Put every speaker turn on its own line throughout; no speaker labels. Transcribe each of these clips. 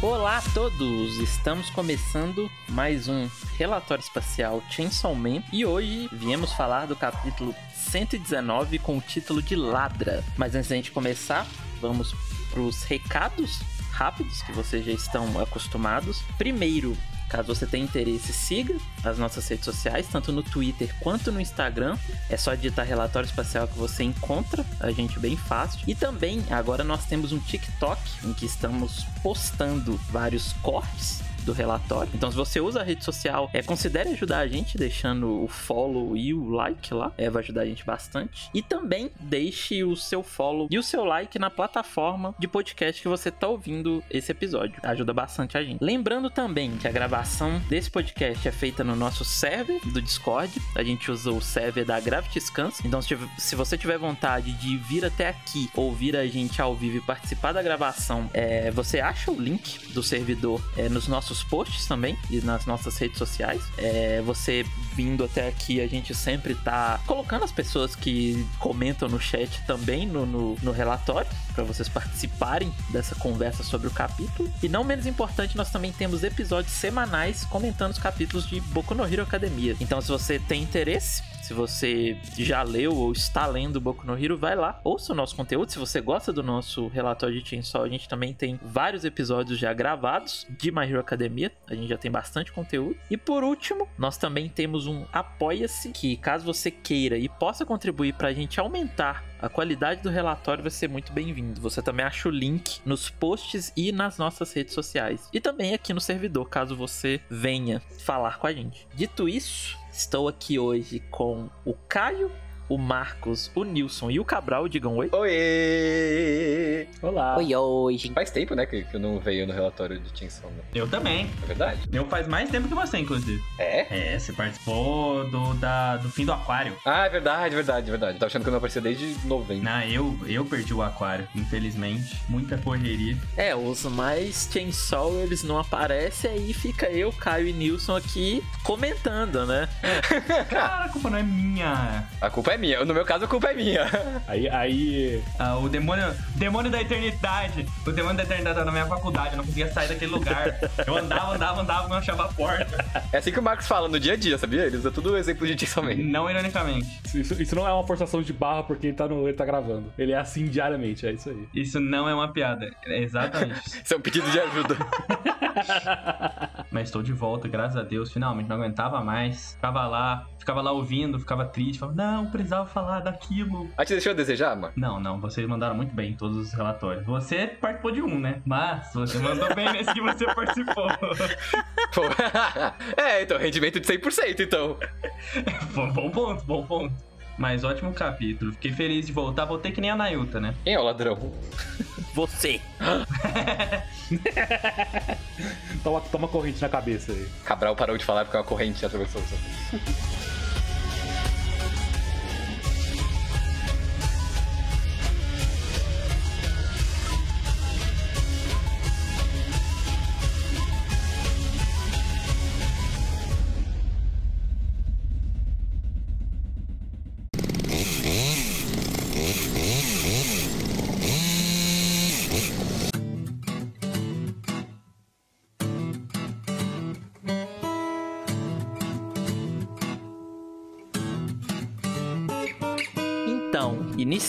Olá a todos! Estamos começando mais um relatório espacial Chainsaw Man e hoje viemos falar do capítulo 119 com o título de Ladra. Mas antes da gente começar, vamos para os recados rápidos que vocês já estão acostumados. Primeiro, Caso você tenha interesse, siga as nossas redes sociais, tanto no Twitter quanto no Instagram. É só digitar relatório espacial que você encontra a gente bem fácil. E também agora nós temos um TikTok em que estamos postando vários cortes do relatório. Então, se você usa a rede social, é, considere ajudar a gente deixando o follow e o like lá. É, vai ajudar a gente bastante. E também deixe o seu follow e o seu like na plataforma de podcast que você está ouvindo esse episódio. Ajuda bastante a gente. Lembrando também que a gravação desse podcast é feita no nosso server do Discord. A gente usa o server da Gravity Scans. Então, se você tiver vontade de vir até aqui, ouvir a gente ao vivo e participar da gravação, é, você acha o link do servidor é, nos nossos nossos posts também e nas nossas redes sociais. É, você vindo até aqui, a gente sempre tá colocando as pessoas que comentam no chat também no, no, no relatório, para vocês participarem dessa conversa sobre o capítulo. E não menos importante, nós também temos episódios semanais comentando os capítulos de Boku no Hero Academia. Então, se você tem interesse, se você já leu ou está lendo Boku no Hero, vai lá, ouça o nosso conteúdo. Se você gosta do nosso relatório de Chainsaw, a gente também tem vários episódios já gravados de My Hero Academia. A gente já tem bastante conteúdo. E por último, nós também temos um Apoia-se, que caso você queira e possa contribuir para a gente aumentar a qualidade do relatório vai ser muito bem-vindo. Você também acha o link nos posts e nas nossas redes sociais. E também aqui no servidor, caso você venha falar com a gente. Dito isso, Estou aqui hoje com o Caio o Marcos, o Nilson e o Cabral. Digam oi.
Oi!
Olá.
Oi, oi.
Faz tempo, né, que, que eu não veio no relatório de Tinson. Né?
Eu também.
É verdade?
Eu faz mais tempo que você, inclusive.
É?
É, você participou do, da, do fim do aquário.
Ah, é verdade, verdade, verdade. Eu tava achando que eu não aparecia desde novembro.
Não, eu, eu perdi o aquário, infelizmente. Muita correria.
É, os mais Chainsaw, eles não aparecem, aí fica eu, Caio e Nilson aqui comentando, né?
Cara, a culpa não é minha.
A culpa é minha. No meu caso, a culpa é minha.
Aí, aí.
Ah, o demônio, demônio da eternidade. O demônio da eternidade tava na minha faculdade, eu não conseguia sair daquele lugar. Eu andava, andava, andava, não achava a porta.
É assim que o Marcos fala no dia a dia, sabia? Ele usa tudo exemplo de Man.
Não ironicamente.
Isso, isso não é uma forçação de barra porque ele tá, no, ele tá gravando. Ele é assim diariamente, é isso aí.
Isso não é uma piada. É exatamente.
Isso é um pedido de ajuda.
Mas estou de volta, graças a Deus, finalmente. Não aguentava mais. Ficava lá, ficava lá ouvindo, ficava triste. Falava, não, precisava falar daquilo.
Ah, te deixou a desejar, mano?
Não, não, vocês mandaram muito bem em todos os relatórios. Você participou de um, né? Mas você mandou bem nesse que você participou.
Pô. é, então, rendimento de 100%, então.
bom, bom ponto, bom ponto. Mas ótimo capítulo. Fiquei feliz de voltar. Voltei que nem a Nayuta, né?
Quem é o ladrão?
Você.
toma, toma corrente na cabeça aí.
Cabral parou de falar porque uma corrente atravessou o seu.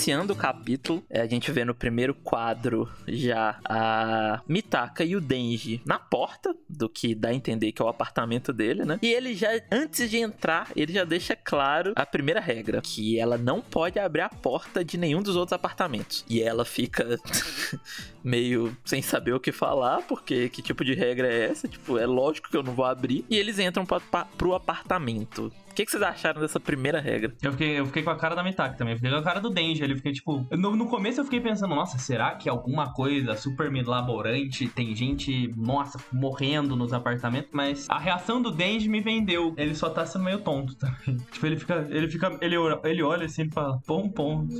Iniciando o capítulo, é, a gente vê no primeiro quadro já a Mitaka e o Denji na porta do que dá a entender que é o apartamento dele, né? E ele já, antes de entrar, ele já deixa claro a primeira regra, que ela não pode abrir a porta de nenhum dos outros apartamentos. E ela fica meio sem saber o que falar, porque que tipo de regra é essa? Tipo, é lógico que eu não vou abrir. E eles entram pra, pra, pro apartamento. O que, que vocês acharam dessa primeira regra?
Eu fiquei, eu fiquei com a cara da Mitaka também. Eu fiquei com a cara do Denji. Ele fiquei tipo. No, no começo eu fiquei pensando, nossa, será que alguma coisa super milaborante? Tem gente, nossa, morrendo nos apartamentos. Mas a reação do Denji me vendeu. Ele só tá sendo meio tonto também. Tipo, ele fica. Ele fica. Ele, ele olha assim e fala, bom ponto.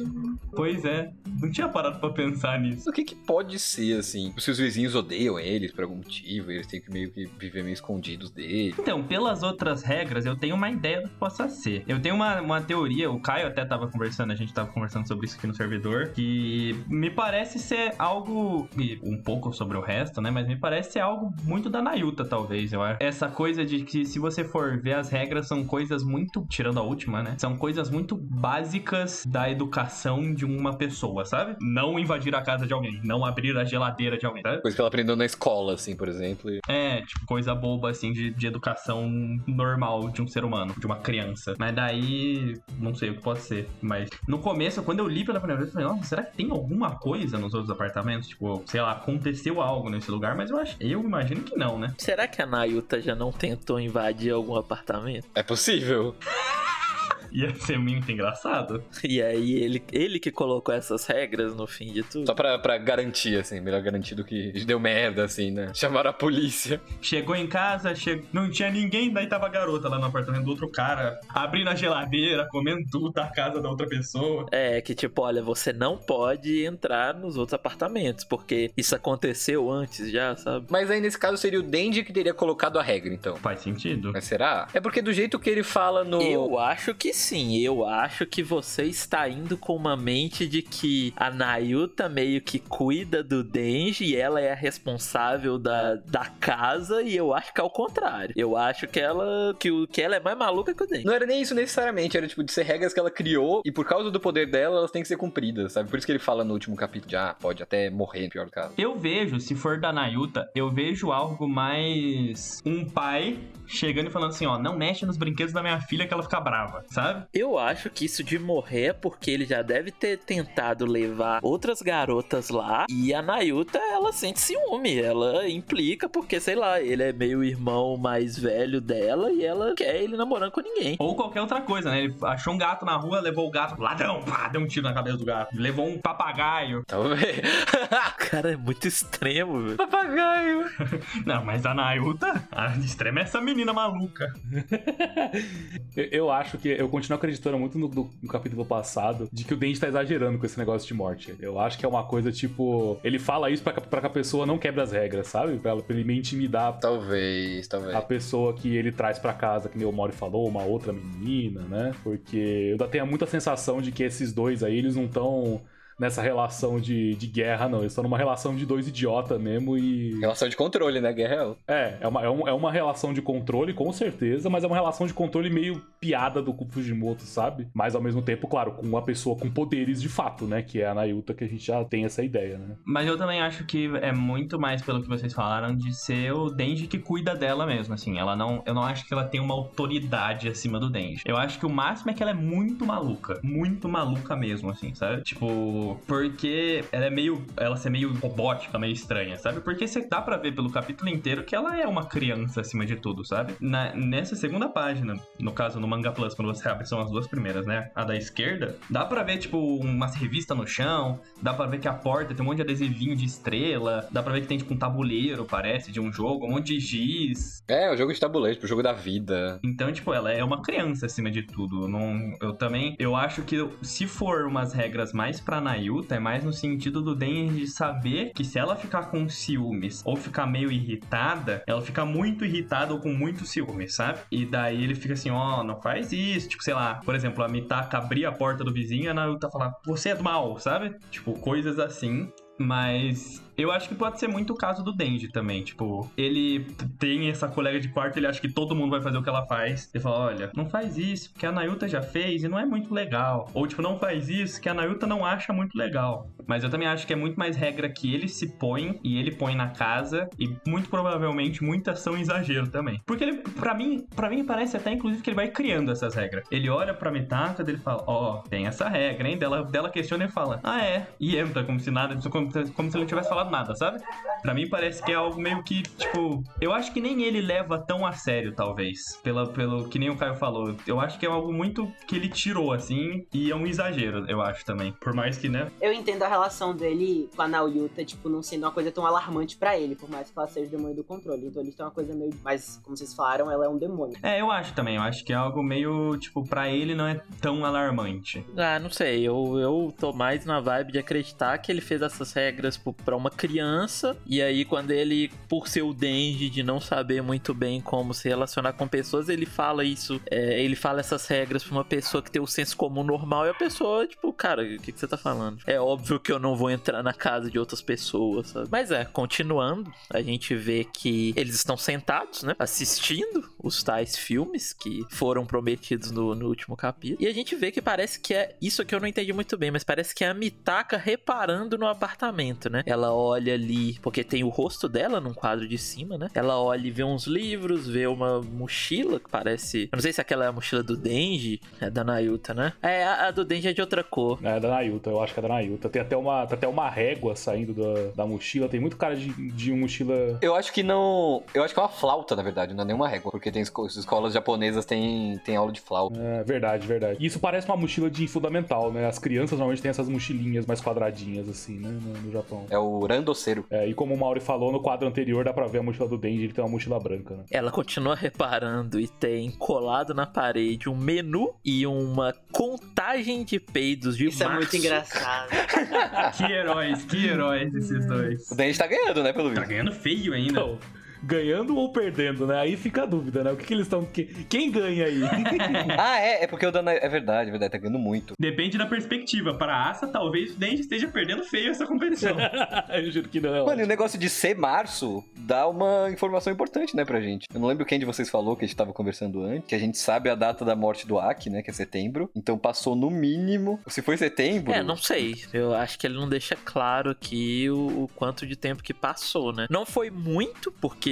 Pois é. Não tinha parado pra pensar nisso.
O que que pode ser, assim? Os vizinhos odeiam eles por algum motivo, eles têm que meio que viver meio escondidos dele.
Então, pelas outras regras, eu tenho uma ideia do possa ser. Eu tenho uma, uma teoria, o Caio até tava conversando, a gente tava conversando sobre isso aqui no servidor, que me parece ser algo, um pouco sobre o resto, né? Mas me parece ser algo muito da Nayuta, talvez, eu acho. Essa coisa de que se você for ver as regras, são coisas muito, tirando a última, né? São coisas muito básicas da educação de uma pessoa, sabe? Não invadir a casa de alguém, não abrir a geladeira de alguém, sabe?
Coisa que ela aprendeu na escola, assim, por exemplo. e-
É, tipo, coisa boba, assim, de, de educação normal de um ser humano, de uma criança. Mas daí, não sei o que pode ser. Mas no começo, quando eu li pela primeira vez, eu falei, nossa, será que tem alguma coisa nos outros apartamentos? Tipo, sei lá, aconteceu algo nesse lugar, mas eu acho, eu imagino que não, né?
Será que a Nayuta já não tentou invadir algum apartamento?
É possível.
Ia ser muito engraçado.
E aí ele, ele que colocou essas regras no fim de tudo?
Só pra, pra garantir, assim, melhor garantir do que deu merda, assim, né? Chamaram a polícia.
Chegou em casa, che... não tinha ninguém, daí tava a garota lá no apartamento do outro cara, abrindo a geladeira, comendo tudo da casa da outra pessoa.
É, que tipo, olha, você não pode entrar nos outros apartamentos, porque isso aconteceu antes já, sabe?
Mas aí, nesse caso, seria o Denji que teria colocado a regra, então.
Faz sentido.
Mas será? É porque do jeito que ele fala no...
Eu acho que sim, eu acho que você está indo com uma mente de que a Nayuta meio que cuida do Denji e ela é a responsável da, da casa, e eu acho que é o contrário. Eu acho que ela que, o, que ela é mais maluca que o Denji.
Não era nem isso necessariamente, era tipo de ser regras que ela criou e por causa do poder dela, elas têm que ser cumpridas, sabe? Por isso que ele fala no último capítulo de, ah, pode até morrer no pior caso.
Eu vejo, se for da Nayuta, eu vejo algo mais um pai chegando e falando assim, ó, não mexe nos brinquedos da minha filha que ela fica brava, sabe?
Eu acho que isso de morrer é porque ele já deve ter tentado levar outras garotas lá e a Nayuta, ela sente ciúme, ela implica porque, sei lá, ele é meio irmão mais velho dela e ela quer ele namorando com ninguém.
Ou qualquer outra coisa, né? Ele achou um gato na rua, levou o gato, ladrão, pá, deu um tiro na cabeça do gato. Levou um papagaio.
Talvez.
O cara é muito extremo, velho.
Papagaio.
Não, mas a Nayuta, a extrema é essa menina maluca.
Eu, eu acho que eu continuo acreditando muito no, no- no capítulo passado de que o Denji tá exagerando com esse negócio de morte. Eu acho que é uma coisa tipo. Ele fala isso pra, que- pra que a pessoa não quebre as regras, sabe? Pra, pra ele meio intimidar
Talvez, talvez.
a pessoa que ele traz pra casa, que nem o Mori falou, uma outra menina, né? Porque eu ainda tenho muita sensação de que esses dois aí, eles não estão nessa relação de, de guerra, não. Eles estão numa relação de dois idiotas mesmo e.
Relação de controle, né? Guerra real.
É, é uma, é, um- é uma relação de controle, com certeza, mas é uma relação de controle meio piada do Fujimoto, sabe? Mas ao mesmo tempo, claro, com uma pessoa com poderes de fato, né? Que é a Nayuta, que a gente já tem essa ideia, né?
Mas eu também acho que é muito mais pelo que vocês falaram de ser o Denji que cuida dela mesmo, assim. Ela não, eu não acho que ela tem uma autoridade acima do Denji. Eu acho que o máximo é que ela é muito maluca, muito maluca mesmo, assim, sabe? Tipo, porque ela é meio, ela ser meio robótica, meio estranha, sabe? Porque você dá pra ver pelo capítulo inteiro que ela é uma criança acima de tudo, sabe? Na- nessa segunda página, no caso no Manga Plus, quando você abre, são as duas primeiras, né? A da esquerda, dá pra ver, tipo, umas revistas no chão, dá pra ver que a porta tem um monte de adesivinho de estrela, dá pra ver que tem, tipo, um tabuleiro, parece, de um jogo, um monte de giz.
É, o jogo de tabuleiro, tipo, o jogo da vida.
Então, tipo, ela é uma criança acima de tudo. Não, eu também, eu acho que se for umas regras mais pra Nayuta, é mais no sentido do Denji saber que se ela ficar com ciúmes ou ficar meio irritada, ela fica muito irritada ou com muito ciúmes, sabe? E daí ele fica assim, ó, não faz isso. Tipo, sei lá, por exemplo, a Mitaka abrir a porta do vizinho e a Nayuta falar, você é do mal, sabe? Tipo, coisas assim. Mas eu acho que pode ser muito o caso do Denji também. Tipo, ele tem essa colega de quarto, ele acha que todo mundo vai fazer o que ela faz. Ele fala: olha, não faz isso, que a Nayuta já fez e não é muito legal. Ou, tipo, não faz isso, que a Nayuta não acha muito legal. Mas eu também acho que é muito mais regra que ele se põe e ele põe na casa. E muito provavelmente muitas são exagero também. Porque ele, pra mim, para mim parece até inclusive que ele vai criando essas regras. Ele olha pra Mitaka, dele fala: ó, tem essa regra, hein? Dela, dela questiona e fala: ah, é. E entra como se nada, como, como se ele tivesse falado nada, sabe? Pra mim parece que é algo meio que, tipo, eu acho que nem ele leva tão a sério, talvez. Pela, pelo que nem o Caio falou. Eu acho que é algo muito que ele tirou, assim, e é um exagero, eu acho também. Por mais que, né?
Eu entendo a relação dele com a Naoyuta, tipo, não sendo uma coisa tão alarmante pra ele, por mais que ela seja o demônio do controle. Então eles têm uma coisa meio. Mas, como vocês falaram, ela é um demônio.
É, eu acho também. Eu acho que é algo meio, tipo, pra ele não é tão alarmante.
Ah, não sei, eu, eu tô mais na vibe de acreditar que ele fez essas regras pra uma criança. E aí, quando ele, por ser o Denji de não saber muito bem como se relacionar com pessoas, ele fala isso. é, ele fala essas regras pra uma pessoa que tem o senso comum normal. E a pessoa, tipo, cara, o que, que você tá falando? É óbvio que eu não vou entrar na casa de outras pessoas, sabe? Mas é, continuando, a gente vê que eles estão sentados, né? Assistindo os tais filmes que foram prometidos no, no último capítulo. E a gente vê que parece que é. Isso aqui eu não entendi muito bem, mas parece que é a Mitaka reparando no apartamento, né? Ela olha ali, porque tem o rosto dela num quadro de cima, né? Ela olha e vê uns livros, vê uma mochila que parece. Eu não sei se aquela é a mochila do Denji, é da Nayuta, né? É, a, a do Denji é de outra cor.
É da Nayuta, eu acho que é da Nayuta. Tem até uma, tem até uma régua saindo da, da mochila. Tem muito cara de, de mochila.
Eu acho que não. Eu acho que é uma flauta, na verdade, não é nenhuma régua. Porque tem esco- escolas japonesas tem, tem aula de flauta.
É, verdade, verdade. Isso parece uma mochila de fundamental, né? As crianças normalmente têm essas mochilinhas mais quadradinhas, assim, né? No, no Japão.
É o Randoceiro.
É, e como o Mauri falou, no quadro anterior dá pra ver a mochila do Denji, ele tem uma mochila branca, né?
Ela continua reparando e tem colado na parede um menu e uma contagem de peidos de
Isso é
março.
muito engraçado.
Que heróis, que heróis esses dois.
O Denji tá ganhando, né, pelo
Tá
visto.
ganhando feio ainda.
Então, ganhando ou perdendo, né? Aí fica a dúvida, né? O que, que eles estão. que- Quem ganha aí?
ah, é, é porque o Dana. É verdade, é verdade, tá ganhando muito.
Depende da perspectiva. Para a Asa, talvez o Denji esteja perdendo feio essa competição.
Eu juro que não.
Mano, e o negócio de ser março dá uma informação importante, né, pra gente. Eu não lembro quem de vocês falou que a gente tava conversando antes, que a gente sabe a data da morte do Aki, né, que é setembro. Então passou no mínimo. Se foi setembro.
É, não sei. Eu acho que ele não deixa claro aqui o, o quanto de tempo que passou, né? Não foi muito, porque,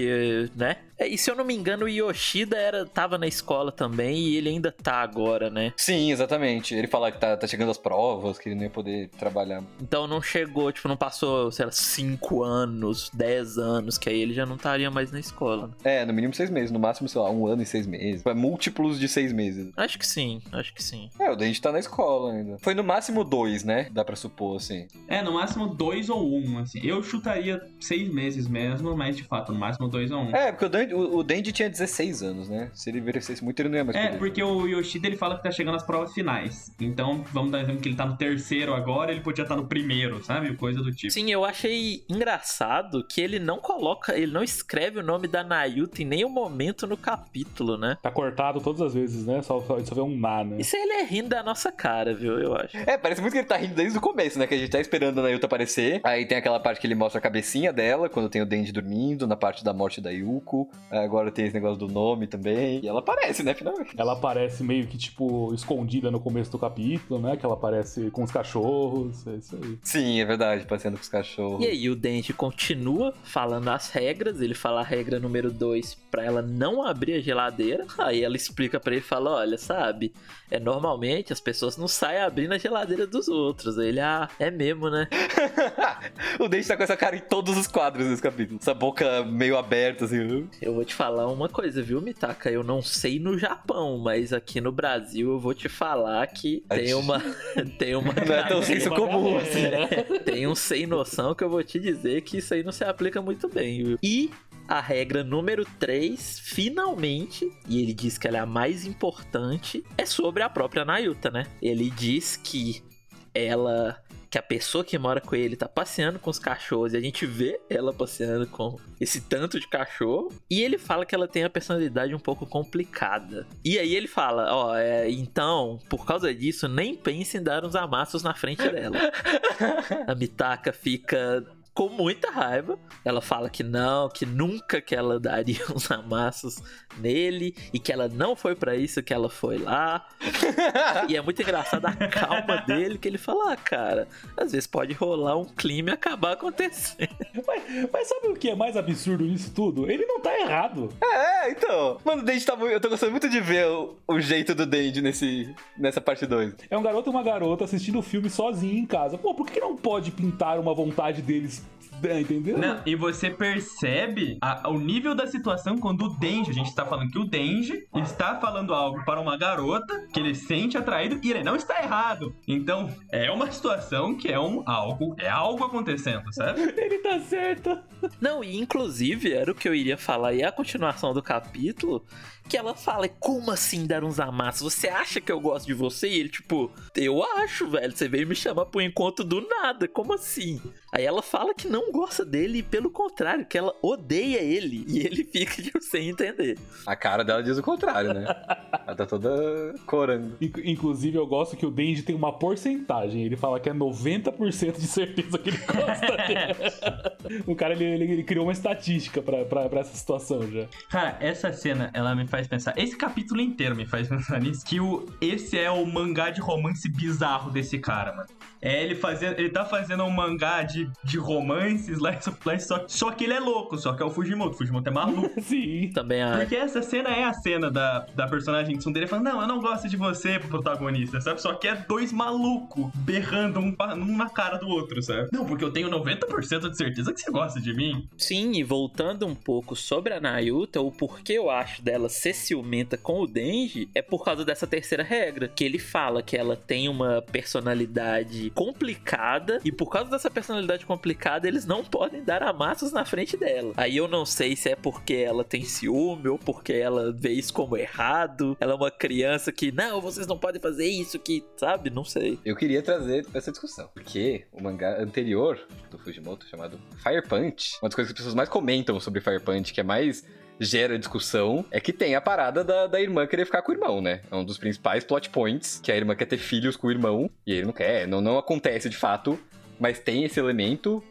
né? É, E se eu não me engano, o Yoshida era, tava na escola também e ele ainda tá agora, né?
Sim, exatamente. Ele fala que tá, tá chegando as provas, que ele não ia poder trabalhar.
Então não chegou, tipo, não passou, sei lá, 5 anos, 10 anos, que aí ele já não estaria mais na escola. né?
É, no mínimo seis meses. No máximo, sei lá, um ano e seis meses. É múltiplos de seis meses.
Acho que sim, acho que sim.
É, o Denji tá na escola ainda. Foi no máximo dois, né? Dá pra supor, assim.
É, no máximo dois ou um, assim. Eu chutaria seis meses mesmo, mas de fato, no máximo dois ou um.
É, porque o O, o Denji tinha 16 anos, né? Se ele envelhecesse muito, ele não ia mais
É,
poder.
porque o Yoshida ele fala que tá chegando às provas finais. Então, vamos dar um exemplo que ele tá no terceiro agora, ele podia estar no primeiro, sabe? Coisa do tipo.
Sim, eu achei engraçado que ele não coloca, ele não escreve o nome da Nayuta em nenhum momento no capítulo, né?
Tá cortado todas as vezes, né? Só, só, só vê um na, né?
Isso ele é rindo da nossa cara, viu? Eu acho.
É, parece muito que ele tá rindo desde o começo, né? Que a gente tá esperando a Nayuta aparecer. Aí tem aquela parte que ele mostra a cabecinha dela, quando tem o Denji dormindo, na parte da morte da Yuko. Aí Agora tem esse negócio do nome também. E ela aparece, né, finalmente.
Ela aparece meio que, tipo, escondida no começo do capítulo, né? Que ela aparece com os cachorros, é isso aí.
Sim, é verdade, passeando com os cachorros.
E aí o Denji continua falando as regras, ele fala a regra número 2 pra ela não abrir a geladeira. Aí ela explica pra ele e fala: "Olha, sabe, é normalmente as pessoas não saem abrindo a geladeira dos outros". Aí ele: "Ah, é mesmo, né?".
o Denji tá com essa cara em todos os quadros desse capítulo. Essa boca meio aberta, assim.
Eu vou te falar uma coisa, viu, Mitaka? Eu não sei no Japão, mas aqui no Brasil eu vou te falar que tem uma tem uma
Não é tão senso comum assim.
né?
Tem um sem noção que eu vou te dizer que isso aí não se aplica muito bem, viu? E a regra número 3, finalmente, e ele diz que ela é a mais importante, é sobre a própria Nayuta, né? Ele diz que ela. Que a pessoa que mora com ele tá passeando com os cachorros e a gente vê ela passeando com esse tanto de cachorro. E ele fala que ela tem a personalidade um pouco complicada. E aí ele fala: Ó, é, então, por causa disso, nem pense em dar uns amassos na frente dela. A Mitaka fica com muita raiva. Ela fala que não, que nunca que ela daria uns amassos nele e que ela não foi pra isso que ela foi lá. e é muito engraçado a calma dele que ele fala: "Ah, cara, às vezes pode rolar um clima e acabar acontecendo".
Mas, mas sabe o que é mais absurdo nisso tudo? Ele não tá errado.
É, então. Mano, o Denji tá muito. Eu tô gostando muito de ver o, o jeito do Denji nesse, nessa parte 2.
É um garoto e uma garota assistindo o filme sozinho em casa. Pô, por que não pode pintar uma vontade deles É, entendeu?
Não, e você percebe a- o nível da situação quando o Denji, a gente está falando que o Denji está falando algo para uma garota que ele sente atraído e ele não está errado. Então, é uma situação que é um algo, é algo acontecendo, sabe?
Ele tá certo.
Não, e inclusive era o que eu iria falar, e a continuação do capítulo, que ela fala, como assim dar uns amassos? Você acha que eu gosto de você? E ele, tipo, eu acho, velho, você veio me chamar pro encontro do nada, como assim? Aí ela fala que não gosta dele, e pelo contrário, que ela odeia ele, e ele fica, tipo, sem entender.
A cara dela diz o contrário, né? Ela tá toda corando.
Inc- Inclusive, eu gosto que o Denji tem uma porcentagem. Ele fala que é 90% de certeza que ele gosta dele. o cara, ele, ele- ele criou uma estatística pra, pra, pra essa situação já.
Cara, essa cena, ela me faz pensar. Esse capítulo inteiro me faz pensar nisso. Que o, esse é o mangá de romance bizarro desse cara, mano. É ele fazendo. Ele tá fazendo um mangá de, de romance, slice of life, só, só que ele é louco, só que é o Fujimoto. O Fujimoto é maluco.
Sim.
Também a.
Porque essa cena é a cena da, da personagem de Tsundere falando, não, eu não gosto de você pro protagonista, sabe? Só que é dois malucos berrando um, um na cara do outro, sabe? Não, porque eu tenho 90% de certeza que você gosta de mim.
Sim, e voltando um pouco sobre a Nayuta, o porquê eu acho dela ser ciumenta com o Denji é por causa dessa terceira regra, que ele fala que ela tem uma personalidade complicada e por causa dessa personalidade complicada eles não podem dar amassos na frente dela. Aí eu não sei se é porque ela tem ciúme ou porque ela vê isso como errado. Ela é uma criança que não, vocês não podem fazer isso, que sabe? Não sei.
Eu queria trazer essa discussão, porque o mangá anterior do Fujimoto, chamado Fire Punch, uma das coisas que as pessoas mais comentam sobre Fire Punch, que é mais gera discussão, é que tem a parada da, da irmã querer ficar com o irmão, né? É um dos principais plot points, que a irmã quer ter filhos com o irmão, e ele não quer, não, não acontece de fato, mas tem esse elemento.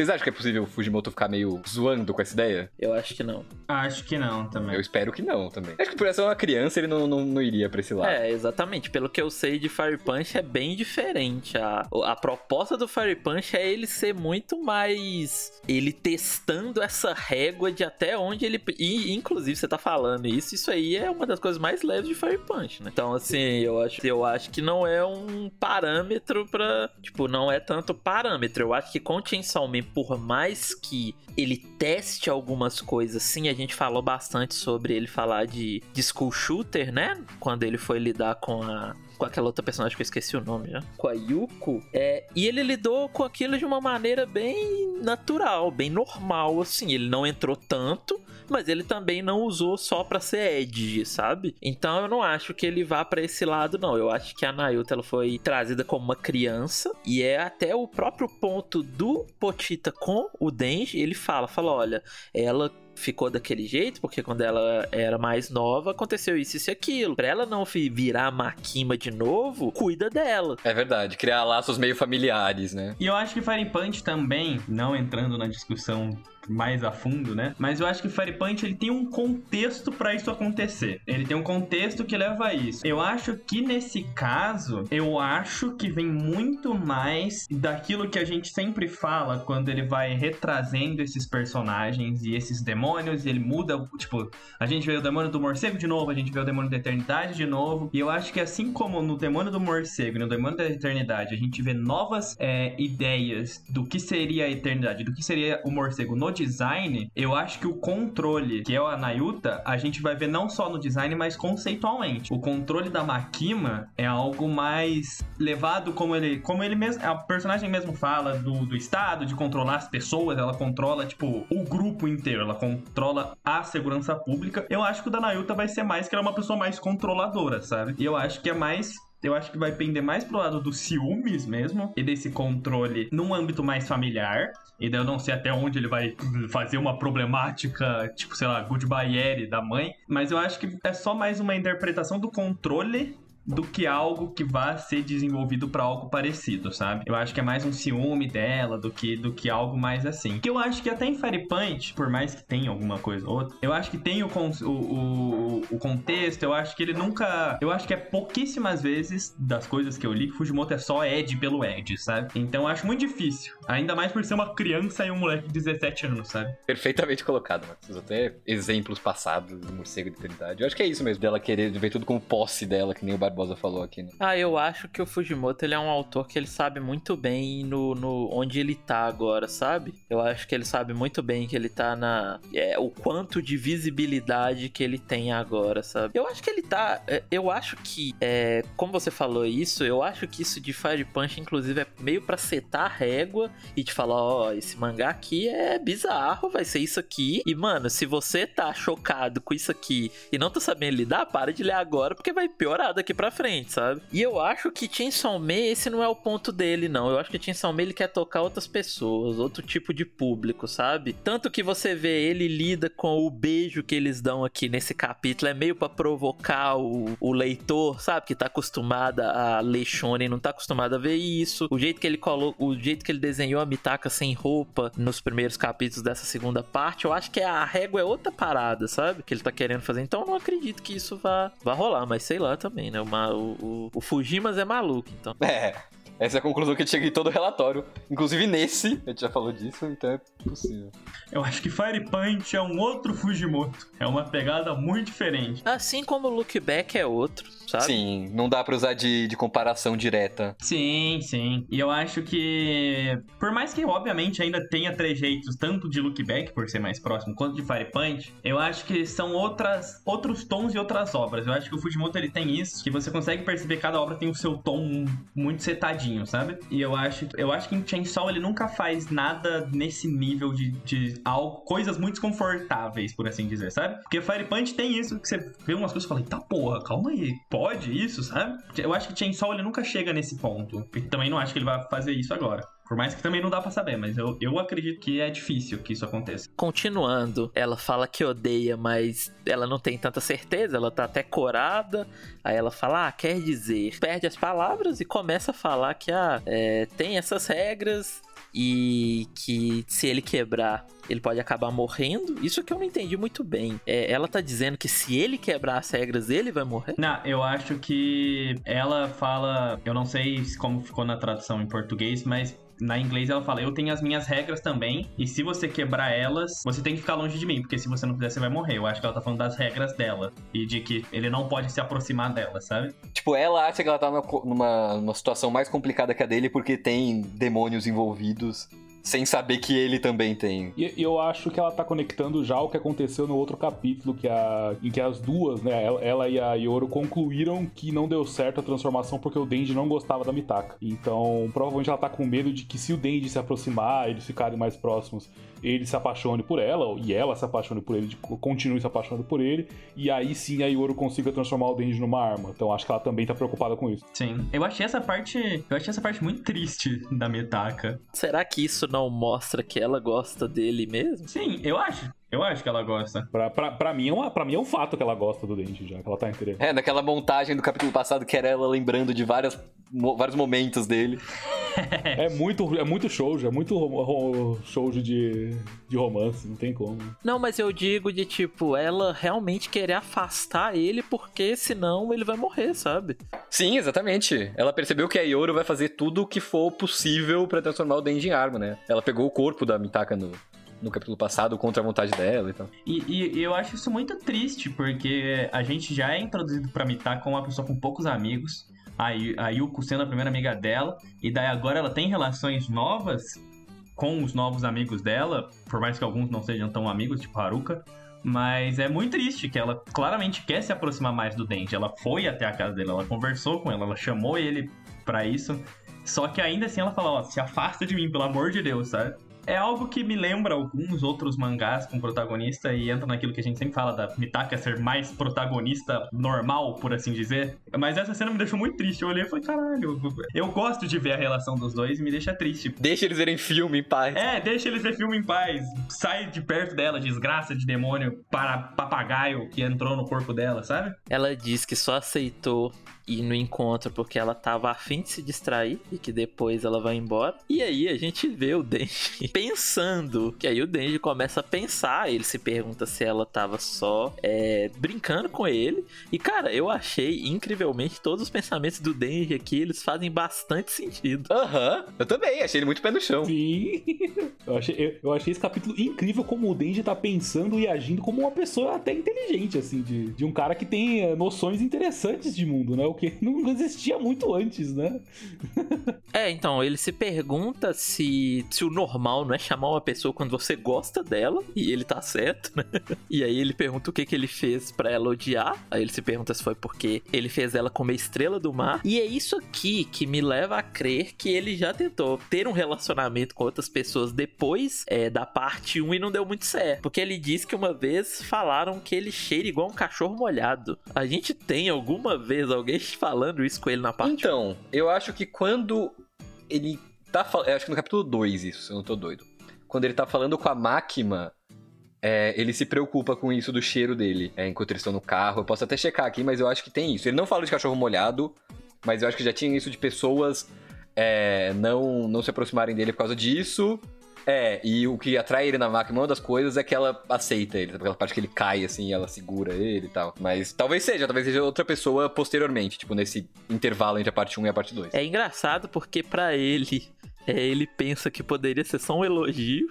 Vocês acham que é possível o Fujimoto ficar meio zoando com essa ideia?
Eu acho que não.
Acho que não também.
Eu espero que não também. Acho que por essa uma criança ele não, não, não iria pra esse lado.
É, exatamente. Pelo que eu sei de Fire Punch é bem diferente. A, a proposta do Fire Punch é ele ser muito mais. Ele testando essa régua de até onde ele. E, inclusive, você tá falando isso, isso aí é uma das coisas mais leves de Fire Punch, né? Então, assim, eu acho, eu acho que não é um parâmetro pra. Tipo, não é tanto parâmetro. Eu acho que com Chainsaw Man, por mais que ele teste algumas coisas, sim, a gente falou bastante sobre ele falar de, de school shooter, né? Quando ele foi lidar com a. Com aquela outra personagem que eu esqueci o nome já. Com a Yuko. É, e ele lidou com aquilo de uma maneira bem natural, bem normal, assim. Ele não entrou tanto, mas ele também não usou só pra ser edge, sabe? Então eu não acho que ele vá pra esse lado, não. Eu acho que a Nayuta ela foi trazida como uma criança e é até o próprio ponto do Potita com o Denji, ele fala, fala, olha, ela ficou daquele jeito, porque quando ela era mais nova, aconteceu isso, isso e aquilo. Pra ela não virar Makima de novo, cuida dela.
É verdade, criar laços meio familiares, né?
E eu acho que Fire Punch também, não entrando na discussão mais a fundo, né? Mas eu acho que Fire Punch ele tem um contexto pra isso acontecer. Ele tem um contexto que leva a isso. Eu acho que nesse caso, eu acho que vem muito mais daquilo que a gente sempre fala quando ele vai retrazendo esses personagens e esses demônios, e ele muda, tipo, a gente vê o demônio do morcego de novo, a gente vê o demônio da eternidade de novo. E eu acho que assim como no demônio do morcego e no demônio da eternidade, a gente vê novas é, ideias do que seria a eternidade, do que seria o morcego no design, eu acho que o controle, que é a Nayuta, a gente vai ver não só no design, mas conceitualmente. O controle da Makima é algo mais levado como ele, como ele mesmo, a personagem mesmo fala do, do estado de controlar as pessoas, ela controla tipo o grupo inteiro, ela controla a segurança pública. Eu acho que o da Nayuta vai ser mais que ela é uma pessoa mais controladora, sabe? E eu acho que é mais eu acho que vai pender mais pro lado dos ciúmes mesmo e desse controle num âmbito mais familiar. E daí eu não sei até onde ele vai fazer uma problemática, tipo, sei lá, Goodbye Eri da mãe. Mas eu acho que é só mais uma interpretação do controle do que algo que vá ser desenvolvido pra algo parecido, sabe? Eu acho que é mais um ciúme dela do que do que algo mais assim. Que eu acho que até em Fire Punch, por mais que tenha alguma coisa ou outra, eu acho que tem o, o, o, o contexto, eu acho que ele nunca. Eu acho que é pouquíssimas vezes das coisas que eu li que Fujimoto é só Ed pelo Ed, sabe? Então eu acho muito difícil. Ainda mais por ser uma criança e um moleque de 17 anos, sabe?
Perfeitamente colocado, Marcos. Até exemplos passados do morcego de eternidade. Eu acho que é isso mesmo, dela querer ver tudo como posse dela, que nem o Barbosa falou aqui, né?
Ah, eu acho que o Fujimoto ele é um autor que ele sabe muito bem no, no onde ele tá agora, sabe? Eu acho que ele sabe muito bem que ele tá na. É, o quanto de visibilidade que ele tem agora, sabe? Eu acho que ele tá. é, Eu acho que. É, como você falou isso, eu acho que isso de Fire Punch, inclusive, é meio pra setar a régua e te falar: ó, esse mangá aqui é bizarro, vai ser isso aqui. E, mano, se você tá chocado com isso aqui e não tá sabendo lidar, para de ler agora, porque vai piorar daqui pra frente, sabe? E eu acho que Chainsaw Man, esse não é o ponto dele, não. Eu acho que Chainsaw Man, ele quer tocar outras pessoas, outro tipo de público, sabe? Tanto que você vê ele lida com o beijo que eles dão aqui nesse capítulo, é meio pra provocar o, o leitor, sabe? Que tá acostumado a ler shonen, não tá acostumado a ver isso. O jeito que ele colocou, o jeito que ele desenhou a Mitaka sem roupa nos primeiros capítulos dessa segunda parte, eu acho que a régua é outra parada, sabe? Que ele tá querendo fazer. Então eu não acredito que isso vá, vá rolar, mas sei lá também, né? O, o, o Fujimas é maluco, então.
É. Essa é a conclusão que a gente chega em todo o relatório. Inclusive nesse, a gente já falou disso, então é possível.
Eu acho que Fire Punch é um outro Fujimoto. É uma pegada muito diferente.
Assim como o Look Back é outro, sabe?
Sim, não dá pra usar de, de comparação direta.
Sim, sim. E eu acho que, por mais que obviamente ainda tenha trejeitos tanto de Look Back, por ser mais próximo, quanto de Fire Punch, eu acho que são outras, outros tons e outras obras. Eu acho que o Fujimoto ele tem isso, que você consegue perceber que cada obra tem o seu tom muito setadinho, sabe? E eu acho, eu acho que em Chainsaw ele nunca faz nada nesse nível de, de algo, coisas muito desconfortáveis, por assim dizer, sabe? Porque Fire Punch tem isso, que você vê umas coisas e fala, tá porra, calma aí, pode isso, sabe? Eu acho que Chainsaw ele nunca chega nesse ponto. E também não acho que ele vai fazer isso agora. Por mais que também não dá pra saber, mas eu, eu acredito que é difícil que isso aconteça.
Continuando, ela fala que odeia, mas ela não tem tanta certeza, ela tá até corada. Aí ela fala, ah, quer dizer, perde as palavras e começa a falar que ah, é, tem essas regras e que se ele quebrar, ele pode acabar morrendo. Isso que eu não entendi muito bem. É, ela tá dizendo que se ele quebrar as regras, ele vai morrer?
Não, eu acho que ela fala. Eu não sei como ficou na tradução em português, mas na inglês ela fala: Eu tenho as minhas regras também, e se você quebrar elas, você tem que ficar longe de mim, porque se você não fizer, você vai morrer. Eu acho que ela tá falando das regras dela e de que ele não pode se aproximar dela, sabe?
Tipo, ela acha que ela tá numa, numa situação mais complicada que a dele porque tem demônios envolvidos, sem saber que ele também tem.
E eu acho que ela tá conectando já o que aconteceu no outro capítulo, que a, em que as duas, né, ela, ela e a Yoro concluíram que não deu certo a transformação porque o Denji não gostava da Mitaka. Então, provavelmente ela tá com medo de que se o Denji se aproximar, eles ficarem mais próximos, ele se apaixone por ela, e ela se apaixone por ele, continue se apaixonando por ele, e aí sim a Yoro consiga transformar o Denji numa arma. Então acho que ela também tá preocupada com isso.
Sim. Eu achei essa parte. Eu achei essa parte muito triste da Metaka.
Será que isso não mostra que ela gosta dele mesmo?
Sim, eu acho. Eu acho que ela gosta.
Pra, pra, pra, mim é uma, pra mim é um fato que ela gosta do Denji já, que ela tá interessada.
É, naquela montagem do capítulo passado que era ela lembrando de várias, mo- vários momentos dele.
É muito, é muito shoujo, é muito shoujo de, de romance, não tem como.
Não, mas eu digo de tipo, ela realmente querer afastar ele porque senão ele vai morrer, sabe?
Sim, exatamente. Ela percebeu que a Yoro vai fazer tudo o que for possível pra transformar o Denji em arma, né? Ela pegou o corpo da Mitaka no, no capítulo passado contra a vontade dela e tal.
E, e- e eu acho isso muito triste, porque a gente já é introduzido pra Mitaka como uma pessoa com poucos amigos. A, Yu- a Yuko sendo a primeira amiga dela. E daí agora ela tem relações novas com os novos amigos dela. Por mais que alguns não sejam tão amigos, tipo Haruka. Mas é muito triste que ela claramente quer se aproximar mais do Denji. Ela foi até a casa dele, ela conversou com ele, ela chamou ele pra isso. Só que ainda assim ela fala, ó, se afasta de mim, pelo amor de Deus, sabe? É algo que me lembra alguns outros mangás com protagonista e entra naquilo que a gente sempre fala da Mitaka ser mais protagonista normal, por assim dizer. Mas essa cena me deixou muito triste. Eu olhei e falei, caralho, eu gosto de ver a relação dos dois e me deixa triste.
Deixa eles verem filme em paz.
É, deixa eles ver filme em paz. Sai de perto dela, desgraça de demônio para papagaio que entrou no corpo dela, sabe?
Ela diz que só aceitou ir no encontro porque ela tava afim de se distrair e que depois ela vai embora. E aí a gente vê o Denji pensando. Que aí o Denji começa a pensar. Ele se pergunta se ela tava só é, brincando com ele. E cara, eu achei incrivelmente todos os pensamentos do Denji aqui, eles fazem bastante sentido.
Aham, eu também, achei ele muito pé no chão.
Sim. Eu achei, eu, eu achei esse capítulo incrível como o Denji tá pensando e agindo como uma pessoa até inteligente, assim, de, de um cara que tem eh, noções interessantes de mundo, né? O que não existia muito antes, né?
É, então, ele se pergunta se, se o normal não é chamar uma pessoa quando você gosta dela, e ele tá certo, né? E aí ele pergunta o que, que ele fez pra ela odiar. Aí ele se pergunta se foi porque ele fez ela comer estrela do mar. E é isso aqui que me leva a crer que ele já tentou ter um relacionamento com outras pessoas depois é, da parte 1 e não deu muito certo. Porque ele diz que uma vez falaram que ele cheira igual um cachorro molhado. A gente tem alguma vez alguém falando isso com ele na parte
Então, eu acho que quando ele tá falando. Acho que no capítulo 2 isso, se eu não tô doido. Quando ele tá falando com a máquina, é, ele se preocupa com isso do cheiro dele, é, enquanto eles estão no carro. Eu posso até checar aqui, mas eu acho que tem isso. Ele não fala de cachorro molhado, mas eu acho que já tinha isso de pessoas é, não, não se aproximarem dele por causa disso. É, e o que atrai ele na máquina, uma das coisas é que ela aceita ele, aquela parte que ele cai assim ela segura ele e tal. Mas talvez seja, talvez seja outra pessoa posteriormente, tipo nesse intervalo entre a parte 1 e a parte 2.
É engraçado porque pra ele, é, ele pensa que poderia ser só um elogio.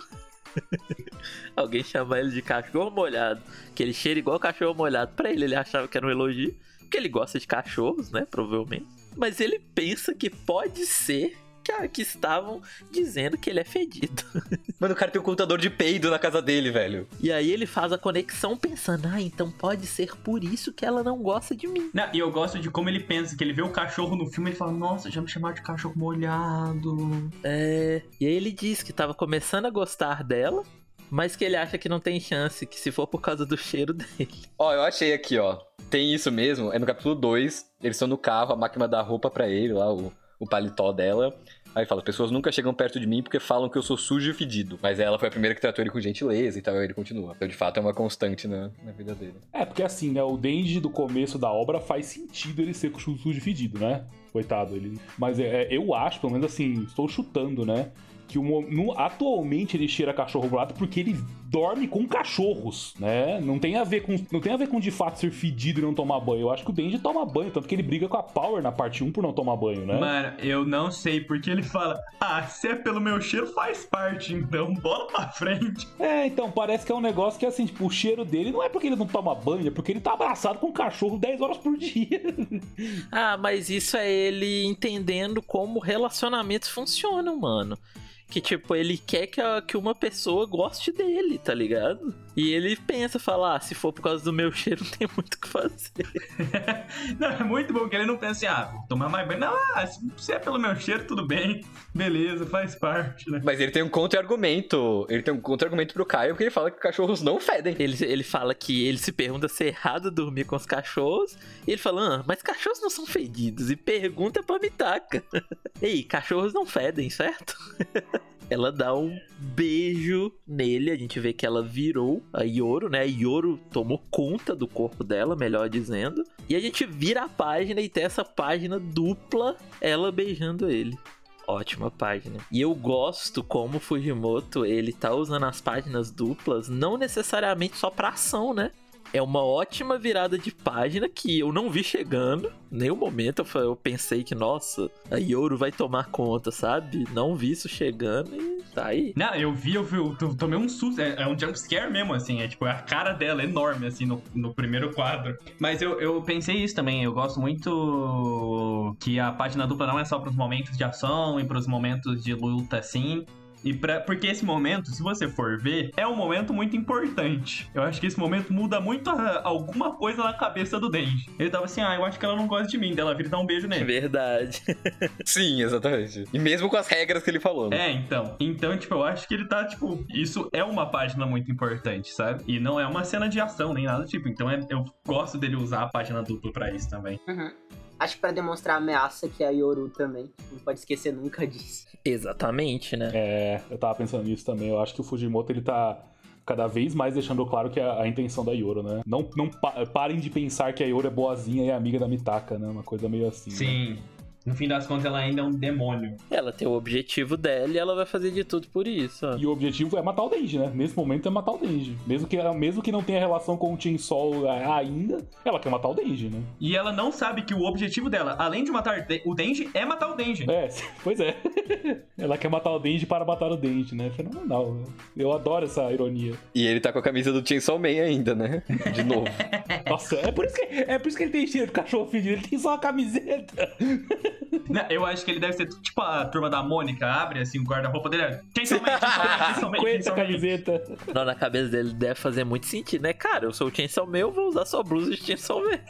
Alguém chamar ele de cachorro molhado, que ele cheira igual cachorro molhado. Pra ele, ele achava que era um elogio, porque ele gosta de cachorros, né? Provavelmente. Mas ele pensa que pode ser que, que estavam dizendo que ele é fedido.
Mano, o cara tem um computador de peido na casa dele, velho.
E aí ele faz a conexão pensando, ah, então pode ser por isso que ela não gosta de mim.
Não, e eu gosto de como ele pensa, que ele vê o cachorro no filme e ele fala, nossa, já me chamaram de cachorro molhado.
É. E aí ele diz que tava começando a gostar dela, mas que ele acha que não tem chance, que se for por causa do cheiro dele.
Ó, eu achei aqui, ó. Tem isso mesmo, é no capítulo 2. Eles estão no carro, a máquina dá roupa pra ele lá, o, o paletó dela. Aí fala, pessoas nunca chegam perto de mim porque falam que eu sou sujo e fedido. Mas ela foi a primeira que tratou ele com gentileza e tal, aí ele continua. Então, de fato, é uma constante na, na vida dele.
É, porque assim, né? O Denji do começo da obra faz sentido ele ser sujo e fedido, né? Coitado, ele. Mas é, eu acho, pelo menos assim, estou chutando, né? Que o, no, atualmente ele cheira cachorro molhado porque ele dorme com cachorros, né? Não tem a ver com não tem a ver com de fato ser fedido e não tomar banho. Eu acho que o Denji toma banho, tanto que ele briga com a Power na parte 1 por não tomar banho, né?
Mano, eu não sei porque ele fala, ah, se é pelo meu cheiro, faz parte, então bola pra frente.
É, então parece que é um negócio que assim, tipo, o cheiro dele não é porque ele não toma banho, é porque ele tá abraçado com um cachorro 10 horas por dia.
ah, mas isso é ele entendendo como relacionamentos funcionam, mano. Que, tipo, ele quer que, a, que uma pessoa goste dele, tá ligado? E ele pensa, fala, ah, se for por causa do meu cheiro, não tem muito o que fazer.
não, é muito bom que ele não pense, ah, vou tomar mais banho. Não, ah, se é pelo meu cheiro, tudo bem. Beleza, faz parte, né?
Mas ele tem um contra-argumento. Ele tem um contra-argumento pro Caio, porque ele fala que cachorros não fedem.
Ele, ele fala que ele se pergunta se é errado dormir com os cachorros. E ele fala, ah, mas cachorros não são fedidos. E pergunta pra Mitaka. Ei, cachorros não fedem, certo? ela dá um beijo nele. A gente vê que ela virou a Yoro, né? A Yoro tomou conta do corpo dela, melhor dizendo. E a gente vira a página e tem essa página dupla, ela beijando ele. Ótima página. E eu gosto como o Fujimoto ele tá usando as páginas duplas, não necessariamente só pra ação, né? É uma ótima virada de página que eu não vi chegando. Nenhum momento eu, pensei que, nossa, a Yoro vai tomar conta, sabe? Não vi isso chegando e tá aí.
Não, eu vi, eu vi, eu tomei um susto. É, é um jumpscare mesmo, assim. É tipo, a cara dela é enorme, assim, no, no primeiro quadro. Mas eu, eu pensei isso também. Eu gosto muito que a página dupla não é só pros momentos de ação e pros momentos de luta, assim. E pra, porque esse momento, se você for ver, é um momento muito importante. Eu acho que esse momento muda muito a, alguma coisa na cabeça do Denji. Ele tava assim, ah, eu acho que ela não gosta de mim. Dela vira dar um beijo nele.
Verdade.
Sim, exatamente. E mesmo com as regras que ele falou.
Né? É, então. Então, tipo, eu acho que ele tá, tipo, isso é uma página muito importante, sabe? E não é uma cena de ação nem nada do tipo. Então é, eu gosto dele usar a página dupla pra isso também.
Uhum. Acho que pra demonstrar a ameaça que é a Yoru também. Não pode esquecer nunca disso.
Exatamente, né?
É, eu tava pensando nisso também. Eu acho que o Fujimoto ele tá cada vez mais deixando claro que é a, intenção da Yoro, né? Não, não pa parem de pensar que a Yoro é boazinha e é amiga da Mitaka, né? Uma coisa meio assim.
Sim. Né? No fim das contas, ela ainda é um demônio.
Ela tem o objetivo dela e ela vai fazer de tudo por isso.
E o objetivo é matar o Denji, né? Nesse momento é matar o Denji. Mesmo que, mesmo que não tenha relação com o Chainsaw é, ainda, ela quer matar o Denji, né?
E ela não sabe que o objetivo dela, além de matar o Denji, é matar o Denji.
É, pois é. Ela quer matar o Denji para matar o Denji, né? Fenomenal. né? Eu adoro essa ironia.
E ele tá com a camisa do Chainsaw Man ainda, né? De novo.
Nossa, é por isso que, é por isso que ele tem cheiro de cachorro fedido. Ele tem só uma camiseta.
Não, Eu acho que ele deve ser tipo a turma da Mônica, abre assim o guarda-roupa dele. é, Chainsaw Man, Chainsaw Man,
50
Chainsaw Man.
camiseta.
Não, na cabeça dele deve fazer muito sentido, né? Cara, eu sou o Chainsaw Man, eu vou usar só blusa de Chainsaw Man.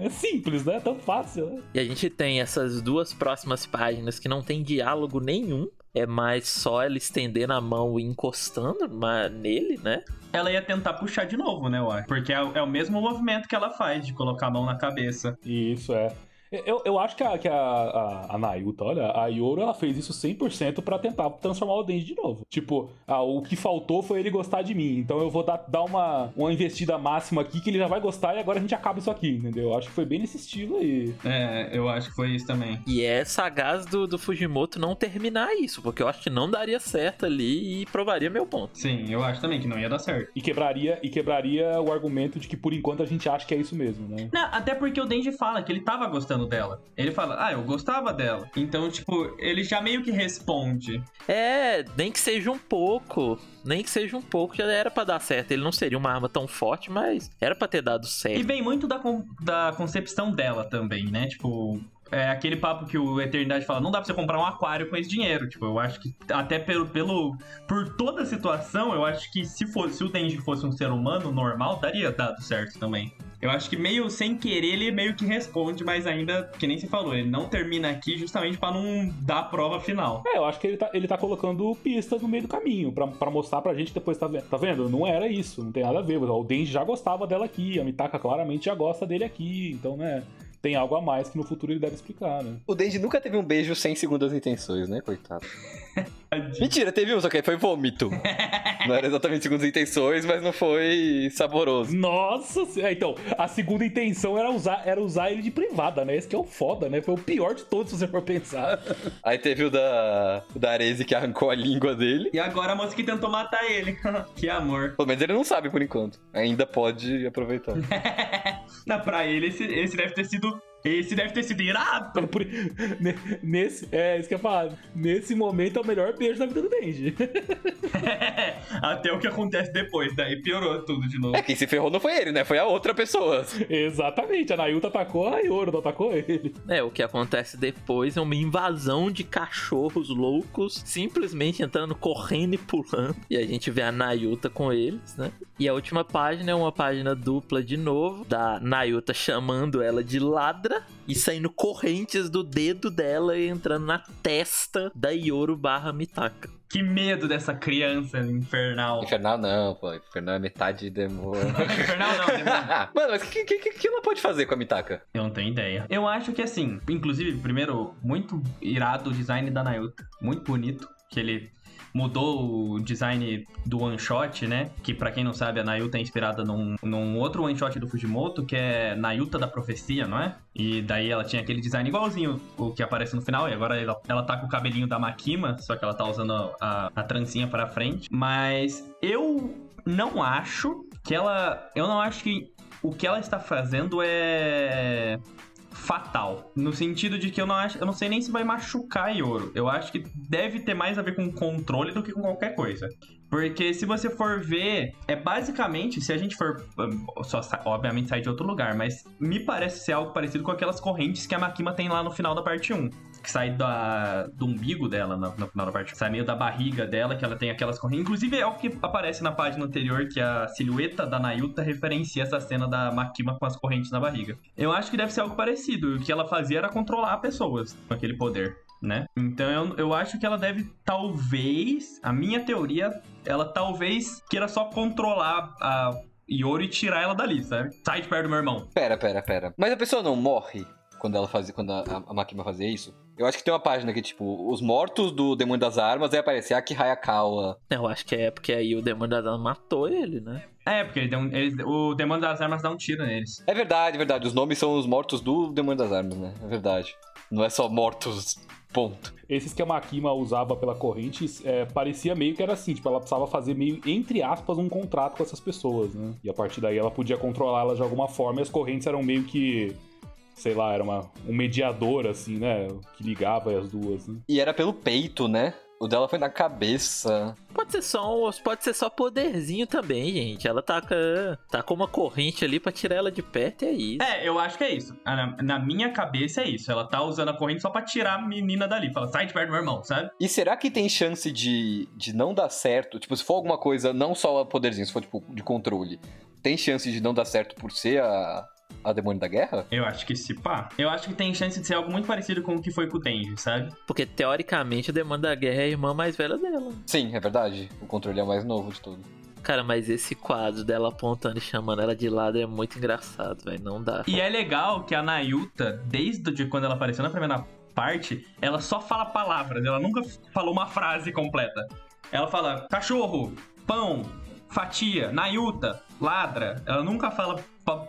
É simples, né? Tão fácil, né?
E a gente tem essas duas próximas páginas que não tem diálogo nenhum. É mais só ela estendendo a mão e encostando nele, né?
Ela ia tentar puxar de novo, né, acho. Porque é, o- é o mesmo movimento que ela faz de colocar a mão na cabeça.
Isso, é. Eu, eu acho que, a, que a, a, a Nayuta, olha, a Yoro, ela fez isso 100% pra tentar transformar o Denji de novo. Tipo, ah, o que faltou foi ele gostar de mim. Então eu vou dar, dar uma, uma investida máxima aqui que ele já vai gostar e agora a gente acaba isso aqui, entendeu? Eu acho que foi bem nesse estilo aí.
É, eu acho que foi isso também.
E é sagaz do, do Fujimoto não terminar isso, porque eu acho que não daria certo ali e provaria meu ponto.
Sim, eu acho também que não ia dar certo.
E quebraria, e quebraria o argumento de que por enquanto a gente acha que é isso mesmo, né?
Não, até porque o Denji fala que ele tava gostando dela. Ele fala, ah, eu gostava dela. Então, tipo, ele já meio que responde.
É, nem que seja um pouco. Nem que seja um pouco, já era pra dar certo. Ele não seria uma arma tão forte, mas era pra ter dado
E
certo.
vem muito da, con- da concepção dela também, né? Tipo, é aquele papo que o Eternidade fala, não dá pra você comprar um aquário com esse dinheiro. Tipo, eu acho que até pelo, pelo por toda a situação, eu acho que se fosse se o Denji fosse um ser humano normal, daria dado certo também. Eu acho que meio sem querer ele meio que responde, mas ainda, que nem se falou, ele não termina aqui justamente pra não dar a prova final.
É, eu acho que ele tá, ele tá colocando pistas no meio do caminho pra mostrar pra gente depois, tá vendo? Tá vendo? Não era isso, não tem nada a ver. O Denji já gostava dela aqui, a Mitaka claramente já gosta dele aqui, então, né? Tem algo a mais que no futuro ele deve explicar, né?
O Denji nunca teve um beijo sem segundas intenções, né, coitado? Mentira, teve um, só que aí foi vômito. Não era exatamente segundas intenções, mas não foi saboroso.
Nossa, é, então, a segunda intenção era usar, era usar ele de privada, né? Esse que é o foda, né? Foi o pior de todos, se você for pensar.
Aí teve o da, o da Arese que arrancou a língua dele.
E agora a moça que tentou matar ele. que amor.
Pelo menos ele não sabe por enquanto. Ainda pode aproveitar.
Pra ele, esse, esse deve ter sido. Esse deve ter sido irado.
É Nesse, é isso que eu ia falar. Nesse momento é o melhor beijo da vida do Denji.
Até o que acontece depois, daí piorou tudo de novo.
É, quem se ferrou não foi ele, né? Foi a outra pessoa.
Exatamente, a Nayuta atacou a Yoro, não atacou ele.
É, o que acontece depois é uma invasão de cachorros loucos, simplesmente entrando correndo e pulando. E a gente vê a Nayuta com eles, né? E a última página é uma página dupla de novo, da Nayuta chamando ela de ladra e saindo correntes do dedo dela e entrando na testa da Yoro barra Mitaka.
Que medo dessa criança infernal.
Infernal não, pô. Infernal é metade demônio.
infernal não, demônio.
Mano, mas o que, que, que, que ela pode fazer com a Mitaka?
Eu não tenho ideia. Eu acho que assim, inclusive, primeiro, muito irado o design da Nayuta. Muito bonito. Que ele mudou o design do one shot, né? Que pra quem não sabe, a Nayuta é inspirada num, num outro one shot do Fujimoto, que é Nayuta da Profecia, não é? E daí ela tinha aquele design igualzinho o que aparece no final, e agora ela, ela tá com o cabelinho da Makima, só que ela tá usando a, a, a trancinha pra frente. Mas eu não acho que ela. Eu não acho que o que ela está fazendo é fatal. No sentido de que eu não acho, eu não sei nem se vai machucar Yoro. Eu acho que deve ter mais a ver com controle do que com qualquer coisa. Porque se você for ver, é basicamente, se a gente for. um, Só, obviamente sai de outro lugar, mas me parece ser algo parecido com aquelas correntes que a Makima tem lá no final da parte 1. Que sai da, do umbigo dela no final da parte 1. Sai meio da barriga dela, que ela tem aquelas correntes. Inclusive é o que aparece na página anterior, que a silhueta da Nayuta referencia essa cena da Makima com as correntes na barriga. Eu acho que deve ser algo parecido. O que ela fazia era controlar pessoas com aquele poder. Né? Então eu, eu acho que ela deve, talvez, a minha teoria, ela talvez queira só controlar a Yori e tirar ela dali, sabe? Sai de perto do meu irmão.
Pera, pera, pera. Mas a pessoa não morre quando ela fazia, quando a, a Makima fazia isso? Eu acho que tem uma página que, tipo, os mortos do Demônio das Armas, aí aparece Aki Hayakawa.
Eu acho que é porque aí o demônio da dama matou ele, né?
É, porque ele deu um- ele- o demônio das armas dá um tiro neles.
É verdade, é verdade. Os nomes são os mortos do Demônio das Armas, né? É verdade. Não é só mortos, ponto.
Esses que a Makima usava pela corrente, é, parecia meio que era assim, tipo, ela precisava fazer meio, entre aspas, um contrato com essas pessoas, né? E a partir daí ela podia controlá-las de alguma forma e as correntes eram meio que sei lá, era uma, um mediador, assim, né? Que ligava as duas, né?
E era pelo peito, né? O dela foi na cabeça.
Pode ser só um, pode ser só poderzinho também, gente. Ela tá com, tá com uma corrente ali pra tirar ela de perto e é isso.
É, eu acho que é isso. Ah, Na, na minha cabeça é isso. Ela tá usando a corrente só pra tirar a menina dali. Fala, sai de perto do meu irmão, sabe?
E será que tem chance de, de não dar certo? Tipo, se for alguma coisa, não só poderzinho, se for tipo de controle, tem chance de não dar certo por ser a, a demônio da guerra?
Eu acho que se pá. Eu acho que tem chance de ser algo muito parecido com o que foi com o Denji, sabe?
Porque teoricamente o Demônio da Guerra é a irmã mais velha dela.
Sim, é verdade. O controle é o mais novo de tudo.
Cara, mas esse quadro dela apontando e chamando ela de lado é muito engraçado, velho. Não dá.
E é legal que a Nayuta, desde de quando ela apareceu na primeira parte, ela só fala palavras. Ela nunca falou uma frase completa. Ela fala cachorro, pão, fatia, Nayuta, ladra. Ela nunca fala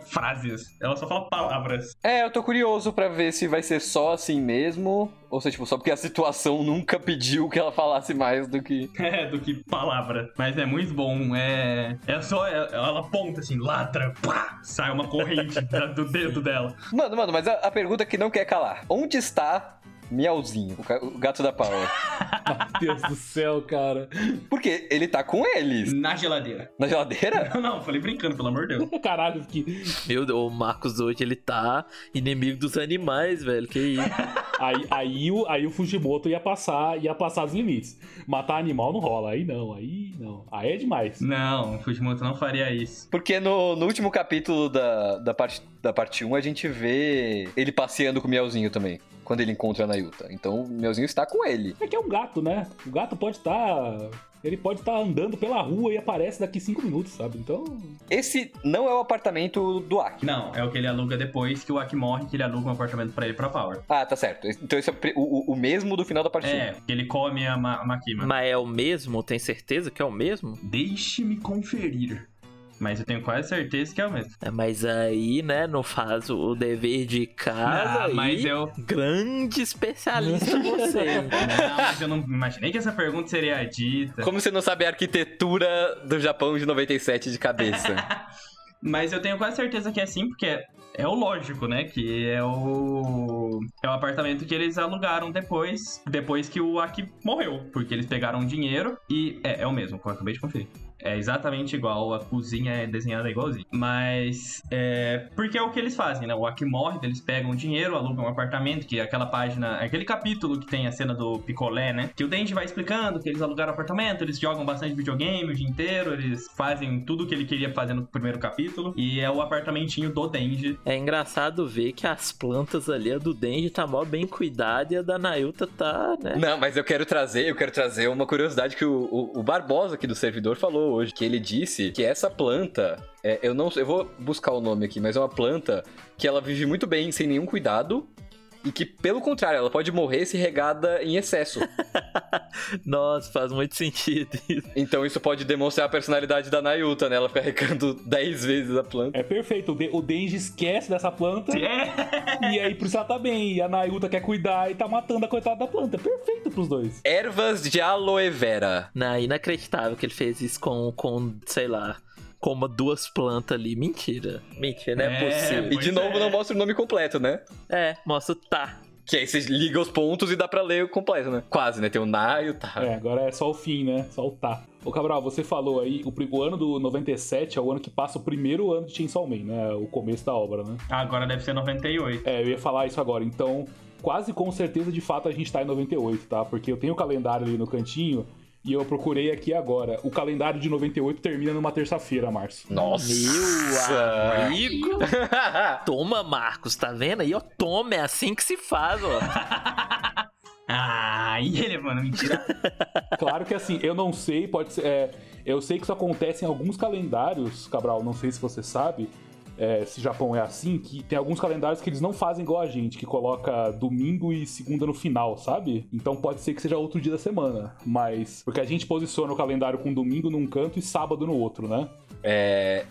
frases. Ela só fala palavras.
É, eu tô curioso pra ver se vai ser só assim mesmo, ou se tipo, só porque a situação nunca pediu que ela falasse mais do que...
É, do que palavra. Mas é muito bom. É, é só. é- ela aponta assim, ladra, pá, sai uma corrente do dedo dela.
Mano, mano, mas a, a pergunta que não quer calar. Onde está Miauzinho, o, gato da Power?
Meu Deus do céu, cara.
Porque ele tá com eles.
Na geladeira.
Na geladeira?
Não, não, falei brincando, pelo amor de Deus.
Caralho, que.
Meu Deus, o Marcos hoje ele tá inimigo dos animais, velho. Que isso?
Aí, aí, o, aí o Fujimoto ia passar, ia passar os limites. Matar animal não rola. Aí não, aí não. Aí é demais.
Não, o Fujimoto não faria isso.
Porque no, no último capítulo da, da, parte, da parte 1, a gente vê ele passeando com o Miauzinho também. Quando ele encontra a Nayuta. Então o Miauzinho está com ele.
É que é um gato, né? O gato pode estar. Ele pode estar andando pela rua e aparece daqui cinco minutos, sabe? Então.
Esse não é o apartamento do Aki.
Não, é o que ele aluga depois que o Aki morre, que ele aluga um apartamento pra ele pra Power.
Ah, tá certo. Então esse é o o, mesmo do final da parte 1.
É, que ele come a, Ma a Makima.
Mas é o mesmo? Tem certeza que é o mesmo?
Deixe-me conferir. Mas eu tenho quase certeza que é o mesmo.
É, mas aí, né, não faz o dever de casa.
Ah,
aí,
mas eu.
Grande especialista você.
Não, mas eu não imaginei que essa pergunta seria dita.
Como você não sabe a arquitetura do Japão de 97 de cabeça?
Mas eu tenho quase certeza que é sim, porque é, é o lógico, né? Que é o. É o apartamento que eles alugaram depois. Depois que o Aki morreu. Porque eles pegaram dinheiro e. É, é o mesmo, eu acabei de conferir. É exatamente igual, a cozinha é desenhada igualzinho. Mas é. Porque é o que eles fazem, né? O Aki morre, eles pegam dinheiro, alugam um apartamento, que é aquela página. Aquele capítulo que tem a cena do picolé, né? Que o Denji vai explicando que eles alugaram apartamento, eles jogam bastante videogame o dia inteiro, eles fazem tudo que ele queria fazer no primeiro capítulo. E é o apartamentinho do Denji.
É engraçado ver que as plantas ali, a do Denji tá mó bem cuidada e a da Nayuta tá, né?
Não, mas eu quero trazer, eu quero trazer uma curiosidade que o, o, o Barbosa aqui do servidor falou hoje, que ele disse que essa planta, é, eu não eu vou buscar o nome aqui, mas é uma planta que ela vive muito bem sem nenhum cuidado e que pelo contrário, ela pode morrer se regada em excesso.
Nossa, faz muito sentido isso.
Então isso pode demonstrar a personalidade da Nayuta, né? Ela fica regando 10 vezes a planta.
É perfeito. O, De- o Denji esquece dessa planta
É.
e aí por isso ela tá bem. E a Nayuta quer cuidar e tá matando a coitada da planta. É perfeito pros dois.
Ervas de aloe vera.
Não, inacreditável que ele fez isso com, com sei lá, com uma, duas plantas ali. Mentira. Mentira, não é,
É,
possível.
E de novo
é.
não mostra o nome completo, né?
É, mostra o tá.
Que aí você liga os pontos e dá pra ler o completo, né? Quase, né? Tem o na e o tá.
É, agora é só o fim, né? Só o tá. Ô Cabral, você falou aí, o, o ano do 97 é o ano que passa o primeiro ano de Chainsaw Man, né? O começo da obra, né?
Agora deve ser 98.
É, eu ia falar isso agora. Então, quase com certeza, de fato, a gente tá em 98, tá? Porque eu tenho o calendário ali no cantinho e eu procurei aqui agora. O calendário de 98 termina numa terça-feira, Março.
Nossa!
Meu amigo. Toma, Marcos, tá vendo aí? Ó, toma, é assim que se faz, ó.
Ah, irrelevante, mentira.
Claro que assim, eu não sei, pode ser. é, eu sei que isso acontece em alguns calendários, Cabral, não sei se você sabe. É, se Japão é assim, que tem alguns calendários que eles não fazem igual a gente, que coloca domingo e segunda no final, sabe? Então pode ser que seja outro dia da semana. Mas. Porque a gente posiciona o calendário com domingo num canto e sábado no outro, né?
É,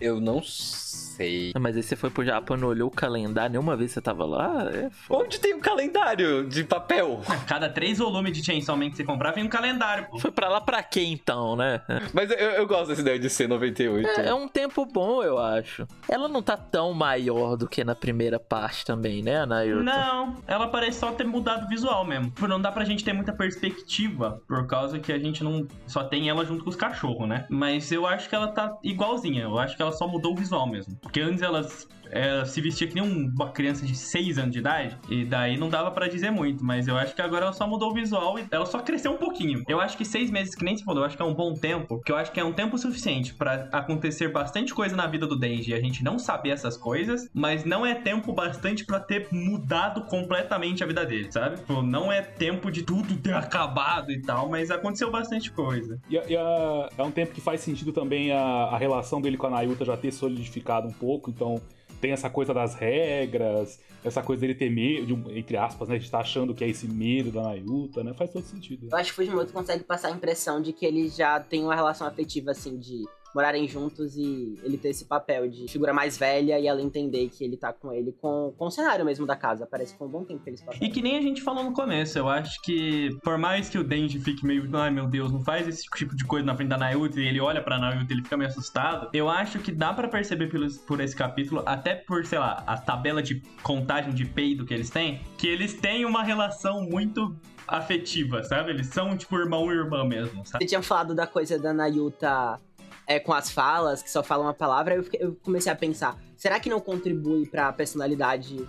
Eu não sei.
Mas aí você foi pro Japão e não olhou o calendário, nenhuma vez você tava lá? É foda.
Onde tem um calendário de papel?
Cada três volumes de Chainsaw Man que você comprar, vem um calendário, pô.
Foi pra lá pra quê então, né?
Mas eu, eu gosto dessa ideia de ser 98.
É, é um tempo bom, eu acho. Ela não tá tão maior do que na primeira parte também, né, Anailton?
Não, ela parece só ter mudado o visual mesmo. Tipo, Não dá pra gente ter muita perspectiva, por causa que a gente não só tem ela junto com os cachorros, né? Mas eu acho que ela tá igualzinha. Eu acho que ela só mudou o visual mesmo. Porque antes ela, ela se vestia que nem uma criança de 6 anos de idade. E daí não dava pra dizer muito. Mas eu acho que agora ela só mudou o visual e ela só cresceu um pouquinho. Eu acho que seis meses, que nem se falou, eu acho que é um bom tempo. Que eu acho que é um tempo suficiente pra acontecer bastante coisa na vida do Denji. E a gente não saber essas coisas. Mas não é tempo bastante pra ter mudado completamente a vida dele, sabe? Tipo, não é tempo de tudo ter acabado e tal. Mas aconteceu bastante coisa.
E, e a- é um tempo que faz sentido também a, a relação dele com a Nayuta já ter solidificado um pouco, então tem essa coisa das regras, essa coisa dele ter medo, entre aspas, né? De estar achando que é esse medo da Nayuta, né? Faz todo sentido.
Eu acho que o Fujimoto consegue passar a impressão de que ele já tem uma relação afetiva, assim, de morarem juntos e ele ter esse papel de figura mais velha e ela entender que ele tá com ele com, com o cenário mesmo da casa. Parece que foi um bom tempo que eles passaram.
E que nem a gente falou no começo, eu acho que por mais que o Denji fique meio, ai meu Deus, não faz esse tipo de coisa na frente da Nayuta e ele olha pra Nayuta e ele fica meio assustado, eu acho que dá pra perceber pelos, por esse capítulo, até por, sei lá, a tabela de contagem de peido que eles têm, que eles têm uma relação muito afetiva, sabe? Eles são tipo irmão e irmã mesmo, sabe?
Você tinha falado da coisa da Nayuta é, com as falas, que só fala uma palavra, eu, eu comecei a pensar, será que não contribui pra personalidade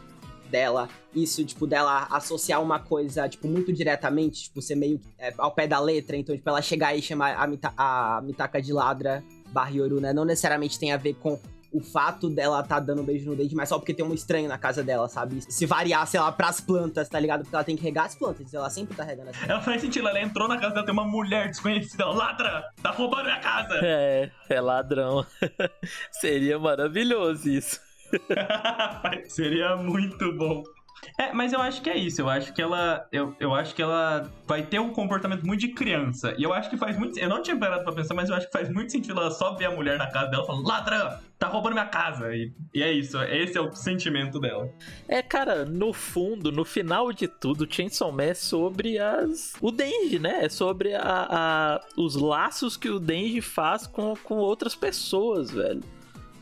dela, isso, tipo, dela associar uma coisa, tipo, muito diretamente, tipo, ser meio é, ao pé da letra, então, tipo, ela chegar e chamar a, Mita, a Mitaka de ladra barra Yoru, né, não necessariamente tem a ver com o fato dela tá dando um beijo no dente, mas só porque tem um estranho na casa dela, sabe? Se variar, sei lá, pras plantas, tá ligado? Porque ela tem que regar as plantas, ela sempre tá regando as plantas.
Ela faz sentido, ela entrou na casa dela, tem uma mulher desconhecida, ela, ladra, tá roubando minha casa.
É, é ladrão. Seria maravilhoso isso.
Seria muito bom. É, mas eu acho que é isso. Eu acho que ela. Eu, eu acho que ela vai ter um comportamento muito de criança. E eu acho que faz muito. Eu não tinha parado pra pensar, mas eu acho que faz muito sentido ela só ver a mulher na casa dela e falar: ladrão, tá roubando minha casa. E, e é isso. Esse é o sentimento dela.
É, cara, no fundo, no final de tudo, Chainsaw Man é sobre as... o Denji, né? É sobre a, a- os laços que o Denji faz com, com outras pessoas, velho.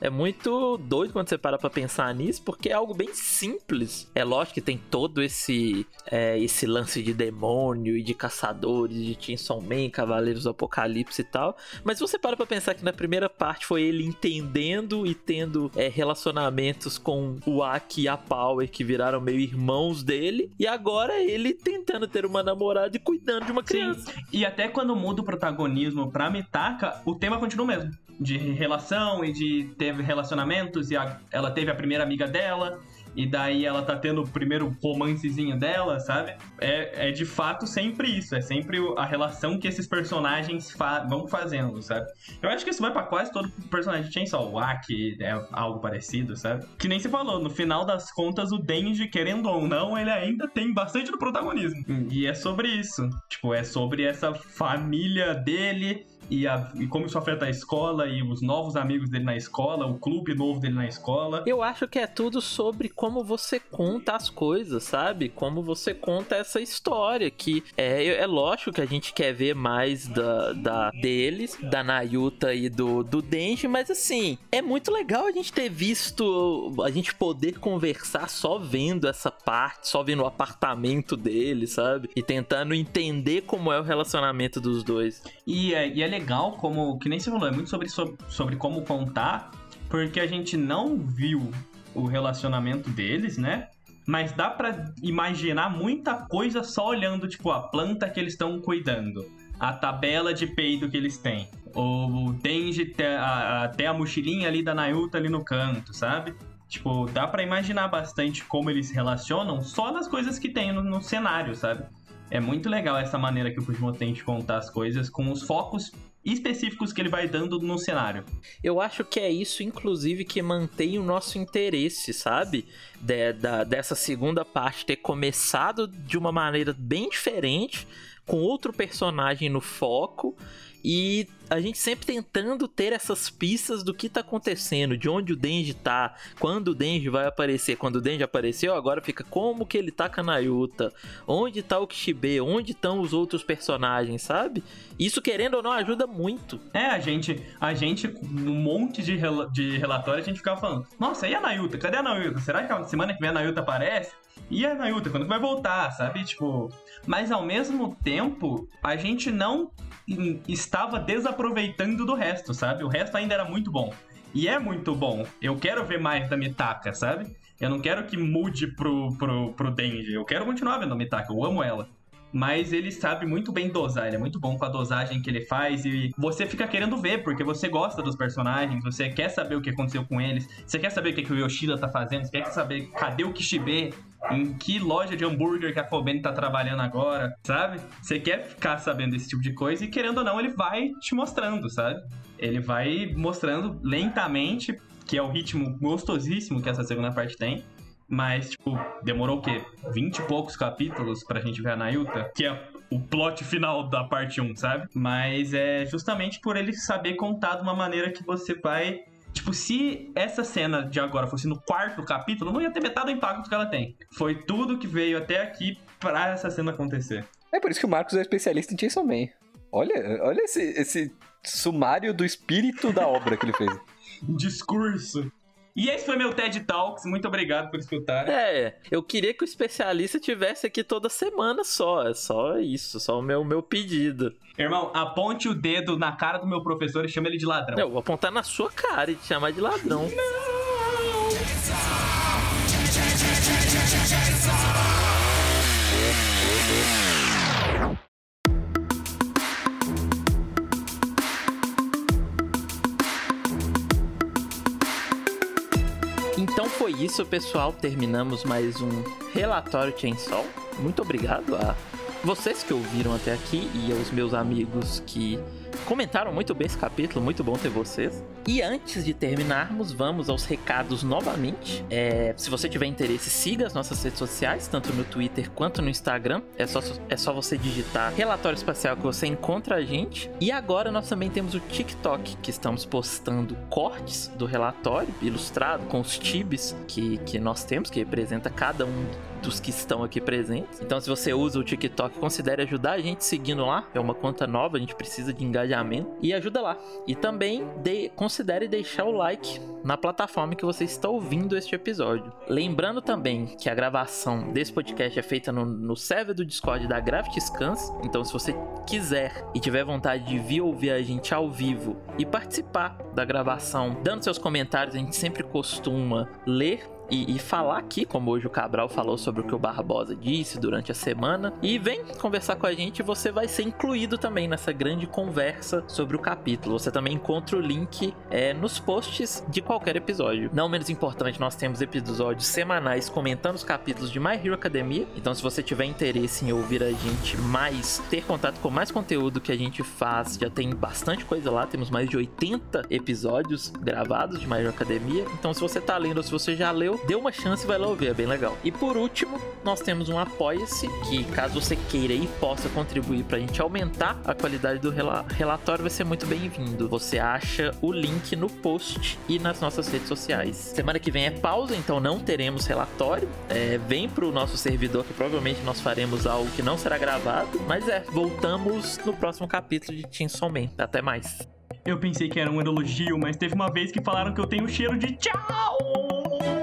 É muito doido quando você para pra pensar nisso, porque é algo bem simples. É lógico que tem todo esse é, esse lance de demônio e de caçadores, de Chainsaw Man, Cavaleiros do Apocalipse e tal. Mas você para pra pensar que na primeira parte foi ele entendendo e tendo é, relacionamentos com o Aki e a Power, que viraram meio irmãos dele. E agora ele tentando ter uma namorada e cuidando de uma criança.
E até quando muda o protagonismo pra Mitaka, o tema continua o mesmo. De relação e de teve relacionamentos, e a- ela teve a primeira amiga dela, e daí ela tá tendo o primeiro romancezinho dela, sabe? É, é de fato sempre isso, é sempre a relação que esses personagens fa- vão fazendo, sabe? Eu acho que isso vai pra quase todo personagem de Chainsaw, o Aki é algo parecido, sabe? Que nem se falou, no final das contas o Denji, querendo ou não, ele ainda tem bastante do protagonismo. E é sobre isso, tipo, é sobre essa família dele e, a- e como isso afeta a escola e os novos amigos dele na escola, o clube novo dele na escola.
Eu acho que é tudo sobre como você conta as coisas, sabe? Como você conta essa história. Que é, é lógico que a gente quer ver mais da, da deles, da Nayuta e do, do Denji, mas assim, é muito legal a gente ter visto, a gente poder conversar só vendo essa parte, só vendo o apartamento dele, sabe? E tentando entender como é o relacionamento dos dois.
E é, e é legal como, que nem você falou, é muito sobre, sobre, como contar, porque a gente não viu o relacionamento deles, né? Mas dá pra imaginar muita coisa só olhando, tipo, a planta que eles estão cuidando, a tabela de peido que eles têm, o Denji te- a- até a mochilinha ali da Nayuta ali no canto, sabe? Tipo, dá pra imaginar bastante como eles se relacionam só nas coisas que tem no, no cenário, sabe? É muito legal essa maneira que o Fujimoto tem de contar as coisas com os focos específicos que ele vai dando no cenário.
Eu acho que é isso, inclusive, que mantém o nosso interesse, sabe? De- da- dessa segunda parte ter começado de uma maneira bem diferente, com outro personagem no foco e a gente sempre tentando ter essas pistas do que tá acontecendo, de onde o Denji tá, quando o Denji vai aparecer. Quando o Denji apareceu, agora fica como que ele tá com a Nayuta, onde tá o Kishibe, onde estão os outros personagens, sabe? Isso, querendo ou não, ajuda muito.
É, a gente, a gente, um monte de, rel de relatório, a gente ficava falando: Nossa, e a Nayuta? Cadê a Nayuta? Será que a semana que vem a Nayuta aparece? E a Nayuta, quando vai voltar, sabe? Tipo. Mas ao mesmo tempo, a gente não estava desaproveitando do resto, sabe? O resto ainda era muito bom. E é muito bom. Eu quero ver mais da Mitaka, sabe? Eu não quero que mude pro, pro, pro Denji. Eu quero continuar vendo a Mitaka, eu amo ela. Mas ele sabe muito bem dosar, ele é muito bom com a dosagem que ele faz e você fica querendo ver, porque você gosta dos personagens, você quer saber o que aconteceu com eles, você quer saber o que, que o Yoshida tá fazendo, você quer saber cadê o Kishibe, em que loja de hambúrguer que a Kobeni tá trabalhando agora, sabe? Você quer ficar sabendo desse tipo de coisa e querendo ou não, ele vai te mostrando, sabe? Ele vai mostrando lentamente, que é o ritmo gostosíssimo que essa segunda parte tem. Mas, tipo, demorou o quê? 20 e poucos capítulos pra gente ver a Nayuta? Que é o plot final da parte 1, sabe? Mas é justamente por ele saber contar de uma maneira que você vai Tipo, se essa cena de agora fosse no quarto capítulo, não ia ter metade do impacto que ela tem. Foi tudo que veio até aqui pra essa cena acontecer.
É por isso que o Marcos é especialista em Chainsaw Man. Olha, olha esse, esse sumário do espírito da obra que ele fez.
Discurso. E esse foi meu TED Talks. Muito obrigado por escutar.
É, eu queria que o especialista tivesse aqui toda semana só. É só isso, só o meu, meu pedido.
Irmão, aponte o dedo na cara do meu professor e chama ele de ladrão.
Eu vou apontar na sua cara e te chamar de ladrão. Não! Foi isso, pessoal. Terminamos mais um relatório Chainsaw. Muito obrigado a vocês que ouviram até aqui e aos meus amigos que comentaram muito bem esse capítulo, muito bom ter vocês. E antes de terminarmos, vamos aos recados novamente. É, se você tiver interesse, siga as nossas redes sociais, tanto no Twitter quanto no Instagram. É só, é só você digitar relatório espacial que você encontra a gente. E agora nós também temos o TikTok, que estamos postando cortes do relatório ilustrado com os tibes que, que nós temos, que representa cada um dos que estão aqui presentes. Então, se você usa o TikTok, considere ajudar a gente seguindo lá. É uma conta nova, a gente precisa de engajamento e ajuda lá. E também de, considere deixar o like na plataforma que você está ouvindo este episódio. Lembrando também que a gravação desse podcast é feita no, no server do Discord da Gravity Scans. Então, se você quiser e tiver vontade de vir ouvir a gente ao vivo e participar da gravação, dando seus comentários, a gente sempre costuma ler e, e, falar aqui, como hoje o Cabral falou sobre o que o Barbosa disse durante a semana. E vem conversar com a gente, você vai ser incluído também nessa grande conversa sobre o capítulo. Você também encontra o link é, nos posts de qualquer episódio. Não menos importante, nós temos episódios semanais comentando os capítulos de My Hero Academia. Então, se você tiver interesse em ouvir a gente mais, ter contato com mais conteúdo que a gente faz, já tem bastante coisa lá. Temos mais de 80 episódios gravados de My Hero Academia. Então, se você tá lendo ou se você já leu, dê uma chance e vai lá ouvir, é bem legal. E por último, nós temos um Apoia-se, que caso você queira e possa contribuir pra gente aumentar a qualidade do rela relatório, vai ser muito bem-vindo. Você acha o link no post e nas nossas redes sociais. Semana que vem é pausa, então não teremos relatório. É, vem pro nosso servidor que provavelmente nós faremos algo que não será gravado. Mas é, voltamos no próximo capítulo de Chainsaw Man. Até mais.
Eu pensei que era um elogio, mas teve uma vez que falaram que eu tenho cheiro de tchau!